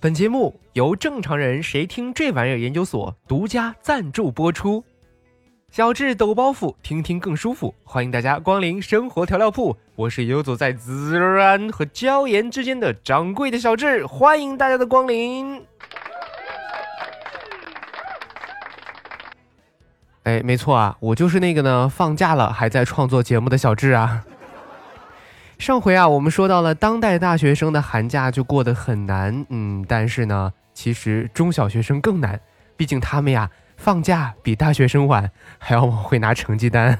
本节目由正常人谁听这玩意儿研究所独家赞助播出。小智抖包袱，听听更舒服。欢迎大家光临生活调料铺，我是游走在孜然和椒盐之间的掌柜的小智，欢迎大家的光临。哎，没错啊，我就是那个呢，放假了还在创作节目的小智啊。上回啊，我们说到了当代大学生的寒假就过得很难，嗯，但是呢，其实中小学生更难，毕竟他们呀放假比大学生晚，还要往回拿成绩单。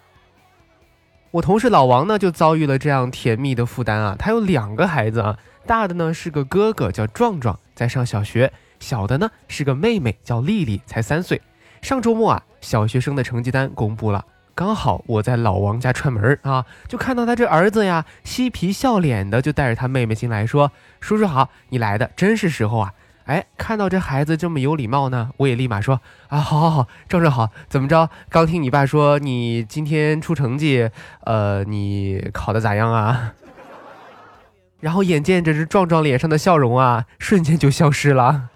我同事老王呢就遭遇了这样甜蜜的负担啊，他有两个孩子啊，大的呢是个哥哥叫壮壮，在上小学，小的呢是个妹妹叫丽丽，才三岁。上周末啊，小学生的成绩单公布了。刚好我在老王家串门啊，就看到他这儿子呀，嬉皮笑脸的就带着他妹妹进来，说：“叔叔好，你来的真是时候啊！”哎，看到这孩子这么有礼貌呢，我也立马说：“啊，好好好，壮壮好，怎么着？刚听你爸说你今天出成绩，呃，你考的咋样啊？” 然后眼见着这壮壮脸上的笑容啊，瞬间就消失了。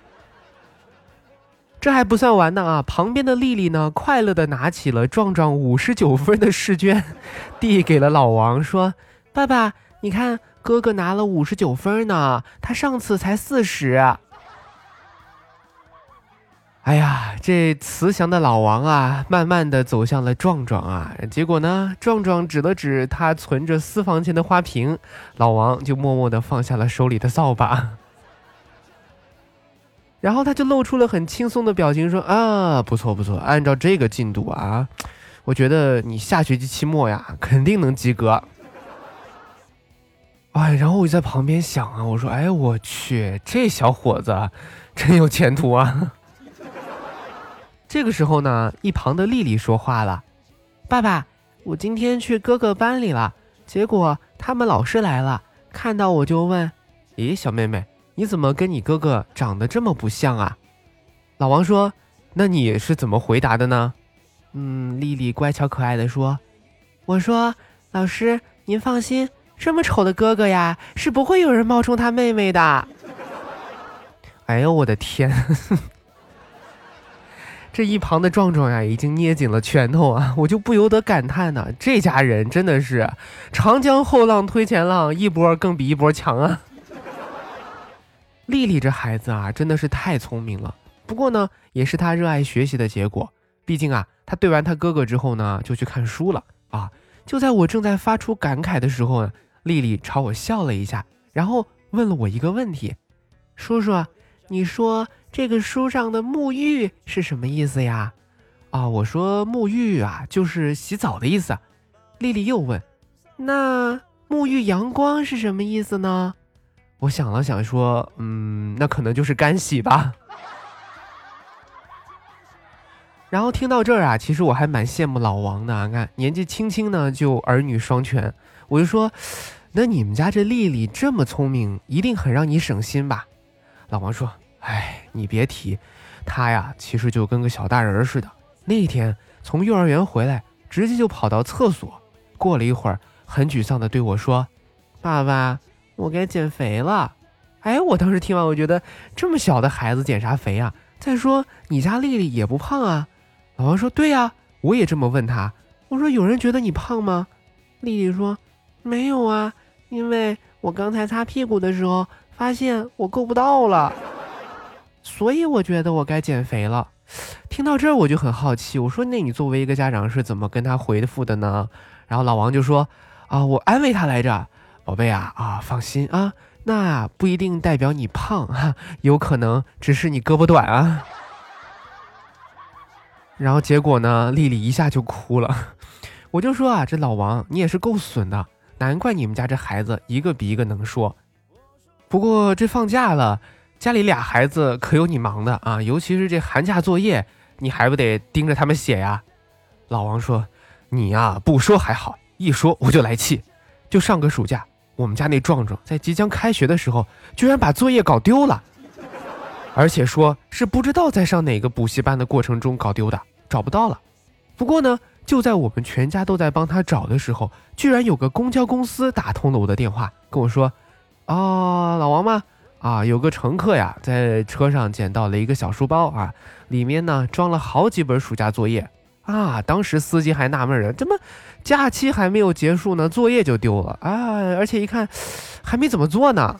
这还不算完呢啊！旁边的丽丽呢，快乐的拿起了壮壮五十九分的试卷，递给了老王，说：“爸爸，你看哥哥拿了五十九分呢，他上次才四十。”哎呀，这慈祥的老王啊，慢慢的走向了壮壮啊。结果呢，壮壮指了指他存着私房钱的花瓶，老王就默默的放下了手里的扫把。然后他就露出了很轻松的表情，说：“啊，不错不错，按照这个进度啊，我觉得你下学期期末呀，肯定能及格。”哎，然后我就在旁边想啊，我说：“哎，我去，这小伙子真有前途啊！” 这个时候呢，一旁的丽丽说话了：“爸爸，我今天去哥哥班里了，结果他们老师来了，看到我就问：‘咦，小妹妹。’”你怎么跟你哥哥长得这么不像啊？老王说：“那你是怎么回答的呢？”嗯，丽丽乖巧可爱的说：“我说，老师您放心，这么丑的哥哥呀，是不会有人冒充他妹妹的。”哎呦我的天！这一旁的壮壮呀，已经捏紧了拳头啊，我就不由得感叹呢，这家人真的是长江后浪推前浪，一波更比一波强啊！丽丽这孩子啊，真的是太聪明了。不过呢，也是她热爱学习的结果。毕竟啊，她对完她哥哥之后呢，就去看书了啊。就在我正在发出感慨的时候呢，丽丽朝我笑了一下，然后问了我一个问题：“叔叔，你说这个书上的沐浴是什么意思呀？”啊，我说沐浴啊，就是洗澡的意思。丽丽又问：“那沐浴阳光是什么意思呢？”我想了想，说：“嗯，那可能就是干洗吧。”然后听到这儿啊，其实我还蛮羡慕老王的。你看年纪轻轻呢就儿女双全，我就说：“那你们家这丽丽这么聪明，一定很让你省心吧？”老王说：“哎，你别提，她呀，其实就跟个小大人似的。那天从幼儿园回来，直接就跑到厕所，过了一会儿，很沮丧的对我说：‘爸爸。’”我该减肥了，哎，我当时听完，我觉得这么小的孩子减啥肥啊？再说你家丽丽也不胖啊。老王说：“对呀，我也这么问他。我说有人觉得你胖吗？”丽丽说：“没有啊，因为我刚才擦屁股的时候发现我够不到了，所以我觉得我该减肥了。”听到这儿我就很好奇，我说：“那你作为一个家长是怎么跟他回复的呢？”然后老王就说：“啊，我安慰他来着。”宝贝啊啊，放心啊，那不一定代表你胖哈，有可能只是你胳膊短啊。然后结果呢，丽丽一下就哭了。我就说啊，这老王你也是够损的，难怪你们家这孩子一个比一个能说。不过这放假了，家里俩孩子可有你忙的啊，尤其是这寒假作业，你还不得盯着他们写呀？老王说：“你呀，不说还好，一说我就来气。就上个暑假。”我们家那壮壮在即将开学的时候，居然把作业搞丢了，而且说是不知道在上哪个补习班的过程中搞丢的，找不到了。不过呢，就在我们全家都在帮他找的时候，居然有个公交公司打通了我的电话，跟我说：“啊，老王吗？啊，有个乘客呀，在车上捡到了一个小书包啊，里面呢装了好几本暑假作业啊。当时司机还纳闷了，怎么假期还没有结束呢，作业就丢了啊？而且一看，还没怎么做呢。”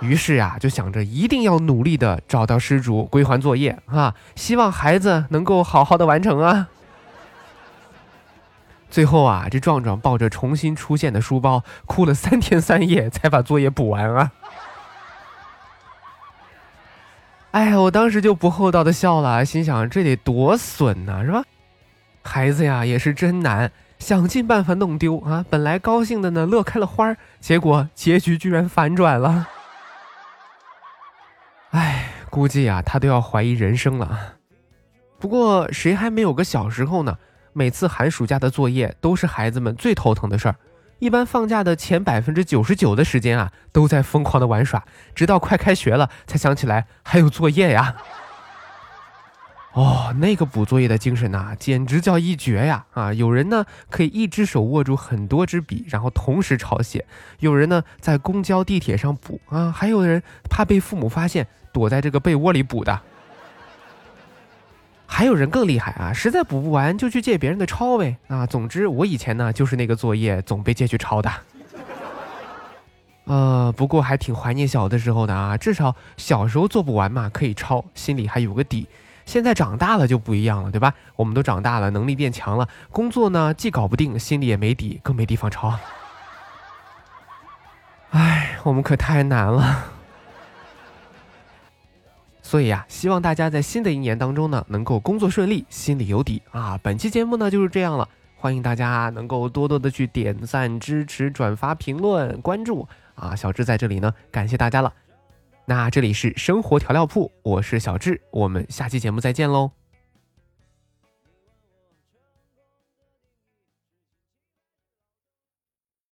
于是呀，就想着一定要努力的找到失主，归还作业啊！希望孩子能够好好的完成啊。最后啊，这壮壮抱着重新出现的书包，哭了三天三夜才把作业补完啊！哎呀，我当时就不厚道的笑了，心想这得多损呐，是吧？孩子呀，也是真难，想尽办法弄丢啊！本来高兴的呢，乐开了花，结果结局居然反转了。哎，估计啊，他都要怀疑人生了。不过，谁还没有个小时候呢？每次寒暑假的作业都是孩子们最头疼的事儿。一般放假的前百分之九十九的时间啊，都在疯狂的玩耍，直到快开学了才想起来还有作业呀。哦，那个补作业的精神呐，简直叫一绝呀！啊，有人呢可以一只手握住很多支笔，然后同时抄写；有人呢在公交、地铁上补啊，还有人怕被父母发现，躲在这个被窝里补的。还有人更厉害啊，实在补不完就去借别人的抄呗。啊，总之我以前呢就是那个作业总被借去抄的。呃，不过还挺怀念小的时候的啊，至少小时候做不完嘛可以抄，心里还有个底。现在长大了就不一样了，对吧？我们都长大了，能力变强了，工作呢既搞不定，心里也没底，更没地方抄。哎，我们可太难了。所以呀，希望大家在新的一年当中呢，能够工作顺利，心里有底啊。本期节目呢就是这样了，欢迎大家能够多多的去点赞、支持、转发、评论、关注啊。小智在这里呢，感谢大家了。那这里是生活调料铺，我是小智，我们下期节目再见喽。